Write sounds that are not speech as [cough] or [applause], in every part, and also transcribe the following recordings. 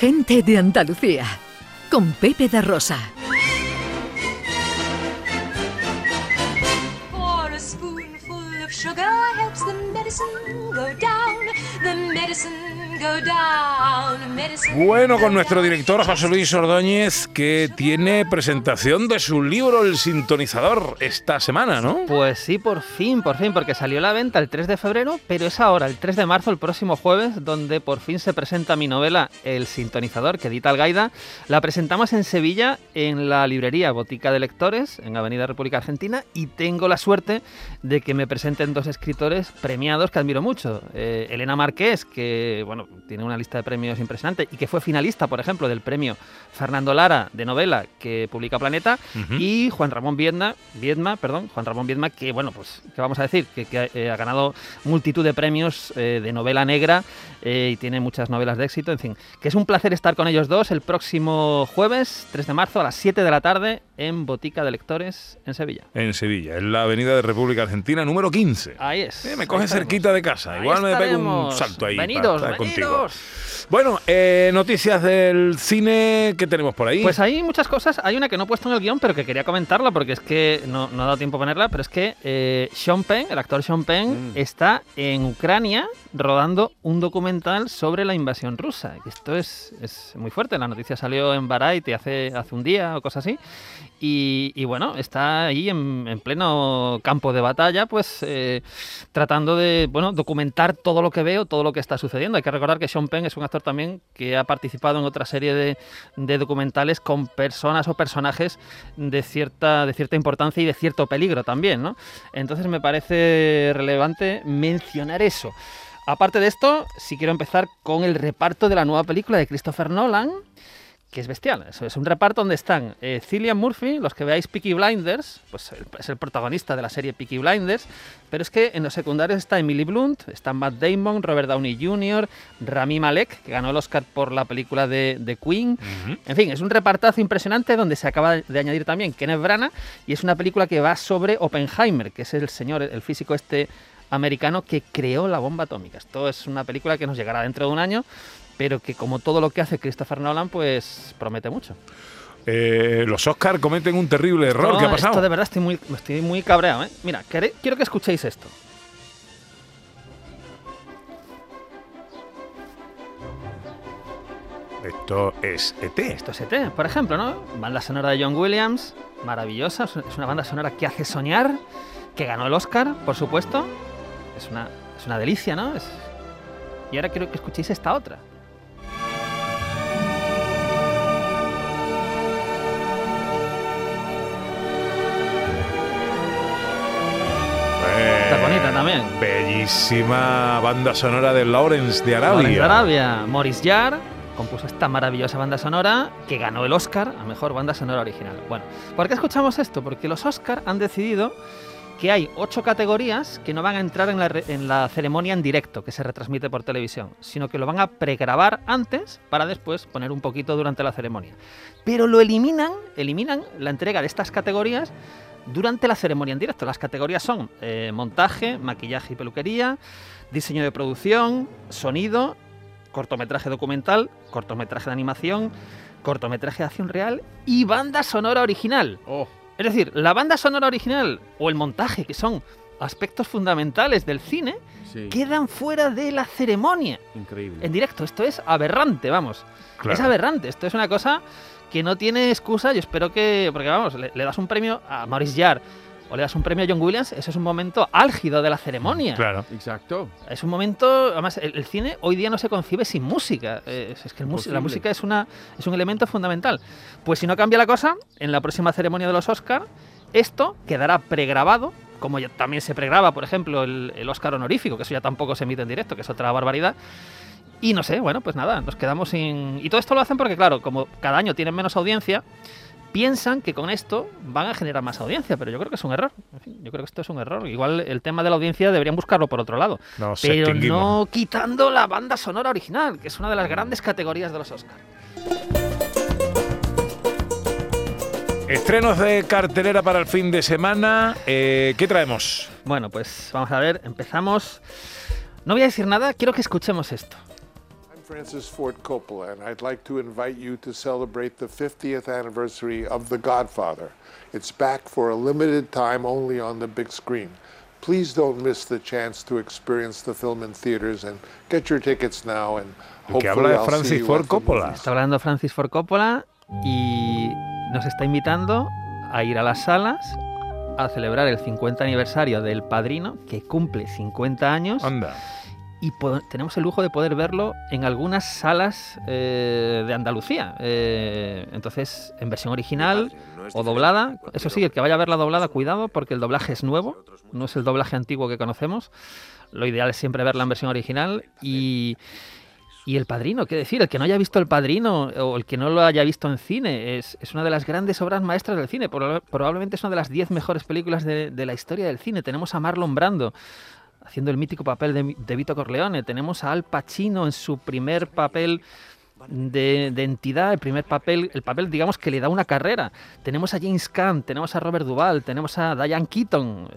Gente de Andalucía, con Pepe da Rosa. For a spoonful of sugar helps the medicine go down. The medicine go down. Bueno, con nuestro director José Luis Ordóñez, que tiene presentación de su libro El Sintonizador esta semana, ¿no? Pues sí, por fin, por fin, porque salió a la venta el 3 de febrero, pero es ahora, el 3 de marzo, el próximo jueves, donde por fin se presenta mi novela El Sintonizador, que edita Algaida. La presentamos en Sevilla, en la librería Botica de Lectores, en Avenida República Argentina, y tengo la suerte de que me presenten dos escritores premiados que admiro mucho. Eh, Elena Marqués, que bueno, tiene una lista de premios impresionante y que fue finalista, por ejemplo, del premio Fernando Lara de novela que publica Planeta, y Juan Ramón Viedma, Viedma, perdón, Juan Ramón Viedma, que bueno, pues, ¿qué vamos a decir? Que, que, eh, ha ganado multitud de premios eh, de novela negra eh, y tiene muchas novelas de éxito, en fin, que es un placer estar con ellos dos el próximo jueves, 3 de marzo, a las 7 de la tarde, en Botica de Lectores, en Sevilla. En Sevilla, en la Avenida de República Argentina, número 15. Ahí es. Eh, me coge cerquita de casa. Ahí Igual me pego un salto ahí. para Venidos, contigo. venidos. Bueno, eh, noticias del cine que tenemos por ahí. Pues hay muchas cosas. Hay una que no he puesto en el guion, pero que quería comentarla porque es que no, no ha dado tiempo a ponerla. Pero es que eh, Sean Penn, el actor Sean Penn, Mm. está en Ucrania rodando un documental sobre la invasión rusa. Esto es, es muy fuerte. La noticia salió en Variety hace, hace un día o cosas así. Y, bueno, está ahí en, en pleno campo de batalla, pues eh, tratando de bueno, documentar todo lo que veo, todo lo que está sucediendo. Hay que recordar que Sean Penn es un actor también que ha participado en otra serie de, documentales con personas o personajes de cierta, de cierta importancia y de cierto peligro también, ¿no? Entonces me parece relevante mencionar eso. Aparte de esto, sí quiero empezar con el reparto de la nueva película de Christopher Nolan, que es bestial. Eso es un reparto donde están eh, Cillian Murphy, los que veáis Peaky Blinders, pues el- es el protagonista de la serie Peaky Blinders, pero es que en los secundarios está Emily Blunt, está Matt Damon, Robert Downey Jr., Rami Malek, que ganó el Oscar por la película de, de Queen. En fin, es un repartazo impresionante donde se acaba de añadir también Kenneth Branagh y es una película que va sobre Oppenheimer, que es el señor, el físico este americano que creó la bomba atómica. Esto es una película que nos llegará dentro de un año, pero que como todo lo que hace Christopher Nolan, pues promete mucho. Eh, los Oscar cometen un terrible error. No, ¿Qué ha pasado? Esto de verdad estoy muy, estoy muy cabreado, ¿eh? Mira, quiero que escuchéis esto. Esto es ET. Esto es ET, por ejemplo, ¿no? Banda sonora de John Williams, maravillosa, es es una banda sonora que hace soñar, que ganó el Oscar, por supuesto. Es una, es una delicia, ¿no? Es- Y ahora quiero que escuchéis esta otra. También. Bellísima banda sonora de Lawrence de Lawrence Arabia. de Arabia. Maurice Jarre compuso esta maravillosa banda sonora que ganó el Oscar a mejor banda sonora original. Bueno, ¿por qué escuchamos esto? Porque los Oscar han decidido que hay ocho categorías que no van a entrar en la, re- en la ceremonia en directo que se retransmite por televisión, sino que lo van a pregrabar antes para después poner un poquito durante la ceremonia. Pero lo eliminan, eliminan la entrega de estas categorías durante la ceremonia en directo. Las categorías son eh, montaje, maquillaje y peluquería, diseño de producción, sonido, cortometraje documental, cortometraje de animación, cortometraje de acción real y banda sonora original. Es decir, la banda sonora original o el montaje, que son aspectos fundamentales del cine, Sí, quedan fuera de la ceremonia increíble. en directo. Esto es aberrante, vamos. Claro. Es aberrante. Esto es una cosa que no tiene excusa. Yo espero que. Porque vamos, le, le das un premio a Maurice Jarre o le das un premio a John Williams, eso es un momento álgido de la ceremonia. Claro. Exacto. Es un momento, además, el, el cine hoy día no se concibe sin música. Eh, Es, es que el la música es, una, es un elemento fundamental. Pues si no cambia la cosa, en la próxima ceremonia de los Oscar, esto quedará pregrabado, como ya también se pregraba, por ejemplo, el, el Oscar honorífico, que eso ya tampoco se emite en directo, que es otra barbaridad. Y no sé, bueno, pues nada, nos quedamos sin... Y todo esto lo hacen porque, claro, como cada año tienen menos audiencia, piensan que con esto van a generar más audiencia, pero yo creo que es un error. En fin, yo creo que esto es un error. Igual el tema de la audiencia deberían buscarlo por otro lado. Nos Pero no quitando la banda sonora original, que es una de las grandes categorías de los Oscars. Estrenos de cartelera para el fin de semana. Eh, ¿Qué traemos? Bueno, pues vamos a ver, empezamos. No voy a decir nada, quiero que escuchemos esto. Francis Ford Coppola, and I'd like to invite you to celebrate the 50th anniversary of The Godfather. It's back for a limited time only on the big screen. Please don't miss the chance to experience the film in theaters and get your tickets now and El que hopefully habla see Francis you Ford Coppola. Está hablando Francis Ford Coppola y nos está invitando a ir a las salas a celebrar el 50 aniversario del Padrino, que cumple 50 años, Anda. Y tenemos el lujo de poder verlo en algunas salas eh, de Andalucía. Eh, entonces, en versión original o doblada. Eso sí, el que vaya a verla doblada, cuidado, porque el doblaje es nuevo, no es el doblaje antiguo que conocemos. Lo ideal es siempre verla en versión original y... Y El Padrino, qué decir, el que no haya visto El Padrino o el que no lo haya visto en cine, es, es una de las grandes obras maestras del cine. Proba- Probablemente es una de las 10 mejores películas de, de la historia del cine. Tenemos a Marlon Brando haciendo el mítico papel de, Vito Corleone. Tenemos a Al Pacino en su primer papel de, entidad, el primer papel, el papel, digamos, que le da una carrera. Tenemos a James Caan, tenemos a Robert Duvall, tenemos a Diane Keaton,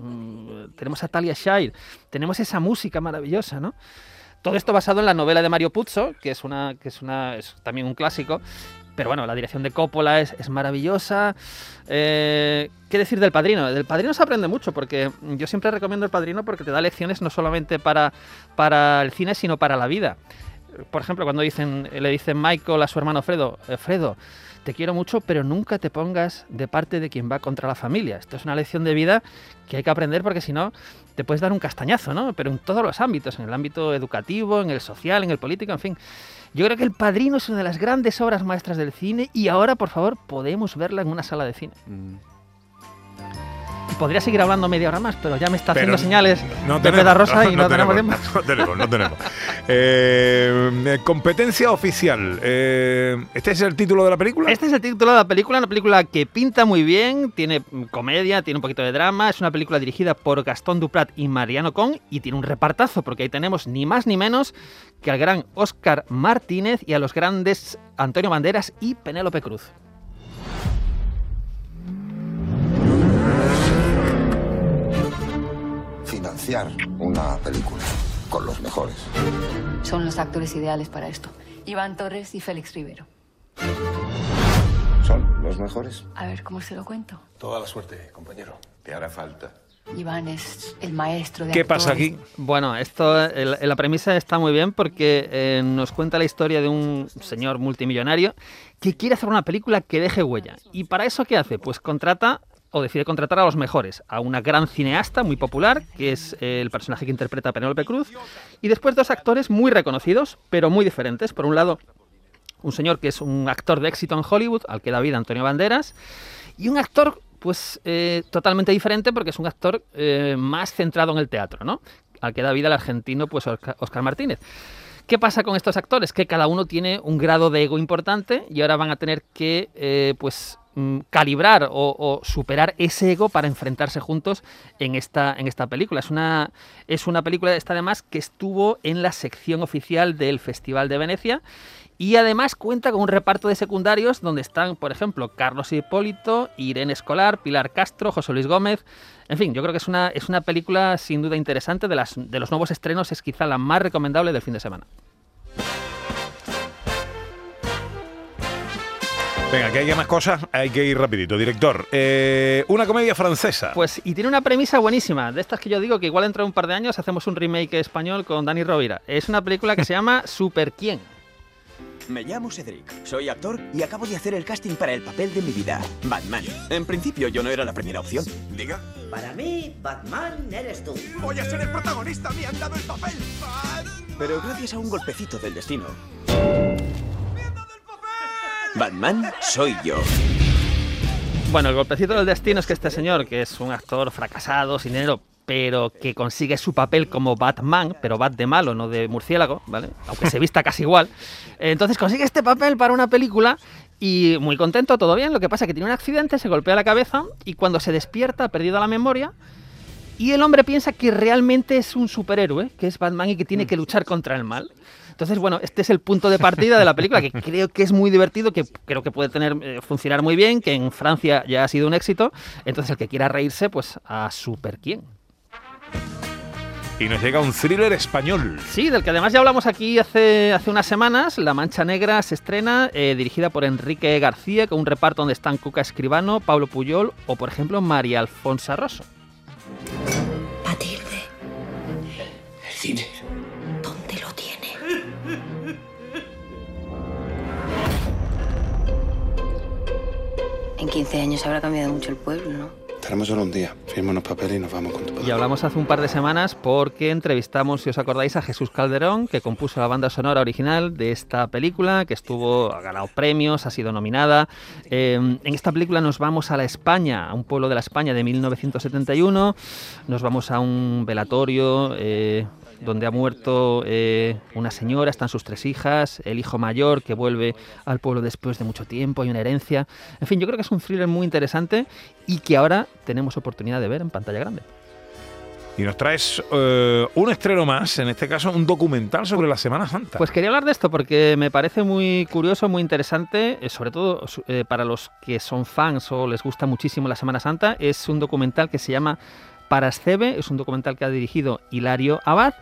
mm, tenemos a Talia Shire, tenemos esa música maravillosa, ¿no? Todo esto basado en la novela de Mario Puzo, que es una, que es una, es también un clásico. Pero bueno, la dirección de Coppola es, es maravillosa. Eh, ¿Qué decir del padrino? Del padrino se aprende mucho, porque yo siempre recomiendo el padrino porque te da lecciones no solamente para, para el cine, sino para la vida. Por ejemplo, cuando dicen, le dicen Michael a su hermano Fredo, "Eh, Fredo, te quiero mucho, pero nunca te pongas de parte de quien va contra la familia. Esto es una lección de vida que hay que aprender porque si no te puedes dar un castañazo, ¿no? Pero en todos los ámbitos, en el ámbito educativo, en el social, en el político, en fin. Yo creo que El Padrino es una de las grandes obras maestras del cine y ahora, por favor, podemos verla en una sala de cine. Y podría seguir hablando media hora más, pero ya me está Pero haciendo señales no de Pedarrosa [laughs] y no, tenemos tiempo. No tenemos, no tenemos. [laughs] Eh, competencia oficial. Eh, ¿Este es el título de la película? Este es el título de la película, una película que pinta muy bien, tiene comedia, tiene un poquito de drama, es una película dirigida por Gastón Duprat y Mariano Con y tiene un repartazo porque ahí tenemos ni más ni menos que al gran Óscar Martínez y a los grandes Antonio Banderas y Penélope Cruz. Financiar una película con los mejores. Son los actores ideales para esto. Iván Torres y Félix Rivero. ¿Son los mejores? A ver, ¿cómo se lo cuento? Toda la suerte, compañero. Te hará falta. Iván es el maestro de ¿Qué pasa aquí? Bueno, esto, el- la premisa está muy bien porque eh, nos cuenta la historia de un señor multimillonario que quiere hacer una película que deje huella. ¿Y para eso qué hace? Pues contrata o decide contratar a los mejores, a una gran cineasta muy popular, que es eh, el personaje que interpreta Penélope Cruz, y después dos actores muy reconocidos, pero muy diferentes. Por un lado, un señor que es un actor de éxito en Hollywood, al que da vida Antonio Banderas, y un actor pues eh, totalmente diferente porque es un actor eh, más centrado en el teatro, ¿no? Al que da vida el argentino pues Oscar, Martínez. ¿Qué pasa con estos actores? Que cada uno tiene un grado de ego importante y ahora van a tener que pues mm, calibrar o, superar ese ego para enfrentarse juntos en esta, en esta película. Es una, es una película, esta además, que estuvo en la sección oficial del Festival de Venecia y además cuenta con un reparto de secundarios donde están, por ejemplo, Carlos Hipólito, Irene Escolar, Pilar Castro, José Luis Gómez. En fin, yo creo que es una, es una película sin duda interesante. De, las, de los nuevos estrenos es quizá la más recomendable del fin de semana. Venga, que hay más cosas, hay que ir rapidito. Director, eh, una comedia francesa. Pues, y tiene una premisa buenísima, de estas que yo digo que igual dentro de un par de años hacemos un remake español con Dani Rovira. Es una película que se llama [laughs] Super Quién. Me llamo Cedric, soy actor y acabo de hacer el casting para el papel de mi vida, Batman. En principio yo no era la primera opción. Diga. Para mí, Batman eres tú. Voy a ser el protagonista, me han dado el papel. Pero gracias a un golpecito del destino. Batman soy yo. Bueno, el golpecito del destino es que este señor, que es un actor fracasado, sin dinero, pero que consigue su papel como Batman, pero Bat de malo, no de murciélago, ¿vale? Aunque se vista casi igual. Entonces consigue este papel para una película y muy contento, todo bien. Lo que pasa es que tiene un accidente, se golpea la cabeza y cuando se despierta ha perdido la memoria. Y el hombre piensa que realmente es un superhéroe, que es Batman y que tiene que luchar contra el mal. Entonces, bueno, este es el punto de partida de la película, que [laughs] creo que es muy divertido, que creo que puede tener eh, funcionar muy bien, que en Francia ya ha sido un éxito. Entonces, el que quiera reírse, pues a super quién. y nos llega un thriller español. Sí, del que además ya hablamos aquí hace, hace unas semanas. La Mancha Negra se estrena, eh, dirigida por Enrique García, con un reparto donde están Cuca Escribano, Pablo Puyol o, por ejemplo, María Alfonso Rosso. Matilde, El cine. 15 años habrá cambiado mucho el pueblo, ¿no? Tenemos solo un día. Firma unos papeles y nos vamos con tu padre. Y hablamos hace un par de semanas porque entrevistamos, si os acordáis, a Jesús Calderón, que compuso la banda sonora original de esta película, que estuvo, ha ganado premios, ha sido nominada. Eh, en esta película nos vamos a la España, a un pueblo de la España de 1971, nos vamos a un velatorio. eh, donde ha muerto eh, una señora, están sus tres hijas, el hijo mayor que vuelve al pueblo después de mucho tiempo, hay una herencia. En fin, yo creo que es un thriller muy interesante y que ahora tenemos oportunidad de ver en pantalla grande. Y nos traes eh, un estreno más, en este caso un documental sobre la Semana Santa. Pues quería hablar de esto porque me parece muy curioso, muy interesante, eh, sobre todo eh, para los que son fans o les gusta muchísimo la Semana Santa. Es un documental que se llama Parascebe, es un documental que ha dirigido Hilario Abad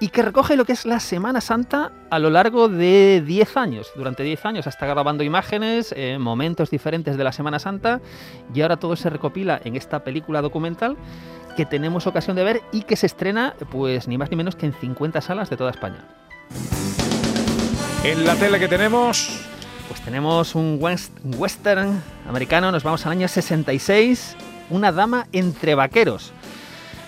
y que recoge lo que es la Semana Santa a lo largo de 10 años. Durante 10 años está grabando imágenes, eh, momentos diferentes de la Semana Santa y ahora todo se recopila en esta película documental que tenemos ocasión de ver y que se estrena pues ni más ni menos que en 50 salas de toda España. En la tele que tenemos, Pues tenemos un west- western americano, nos vamos al año 66, una dama entre vaqueros.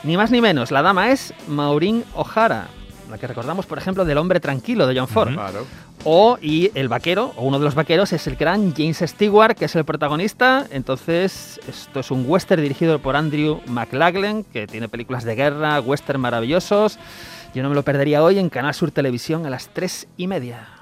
Ni más ni menos, la dama es Maureen O'Hara, la que recordamos, por ejemplo, del hombre tranquilo de John Ford. Claro. O, y el vaquero, o uno de los vaqueros, es el gran James Stewart, que es el protagonista. Entonces, esto es un western dirigido por Andrew McLaglen, que tiene películas de guerra, western maravillosos. Yo no me lo perdería hoy en Canal Sur Televisión a las tres y media.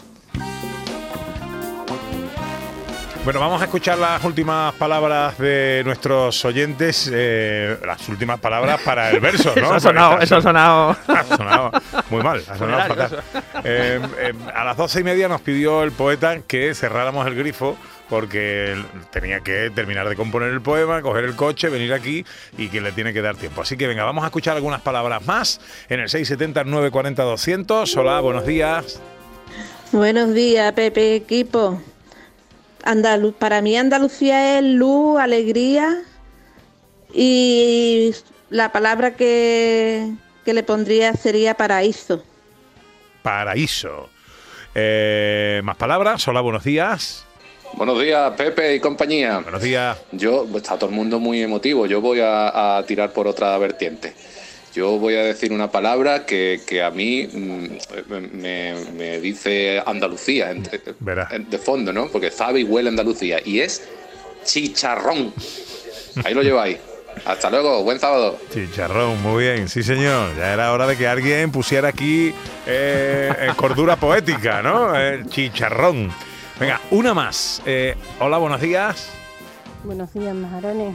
Bueno, vamos a escuchar las últimas palabras de nuestros oyentes, eh, las últimas palabras para el verso, ¿no? [laughs] Eso ha sonado, eso ha sonado. Ha sonado muy mal, ha [laughs] sonado fatal. Eh, eh, a las doce y media nos pidió el poeta que cerráramos el grifo porque él tenía que terminar de componer el poema, coger el coche, venir aquí y que le tiene que dar tiempo. Así que venga, vamos a escuchar algunas palabras más en el 670 940 200. Hola, buenos días. Buenos días, Pepe Equipo. Andalu- para mí Andalucía es luz, alegría y la palabra que, que le pondría sería paraíso. Paraíso. Eh, más palabras. Hola, buenos días. Buenos días, Pepe y compañía. Buenos días. Yo, pues, está todo el mundo muy emotivo. Yo voy a, a tirar por otra vertiente. Yo voy a decir una palabra que, que a mí mm, me, me dice Andalucía en- en- de fondo, ¿no? Porque sabe y huele Andalucía. Y es chicharrón. Ahí lo lleváis. Hasta luego, buen sábado. Chicharrón, muy bien, sí señor. Ya era hora de que alguien pusiera aquí eh, eh, cordura poética, ¿no? El chicharrón. Venga, una más. Eh, hola, buenos días. Buenos días, majarones.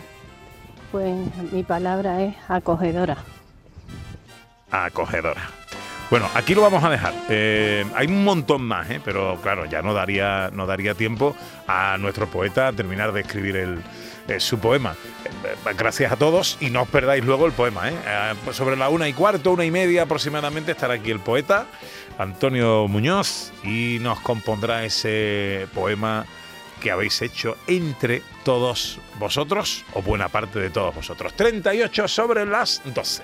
Pues mi palabra es acogedora. Acogedora. Bueno, aquí lo vamos a dejar. Eh, hay un montón más, ¿eh? pero claro, ya no daría, no daría tiempo a nuestro poeta a terminar de escribir el, eh, su poema. Eh, gracias a todos y no os perdáis luego el poema. pues sobre la una y cuarto, una y media aproximadamente estará aquí el poeta Antonio Muñoz y nos compondrá ese poema que habéis hecho entre todos vosotros o buena parte de todos vosotros. 38 sobre las 12.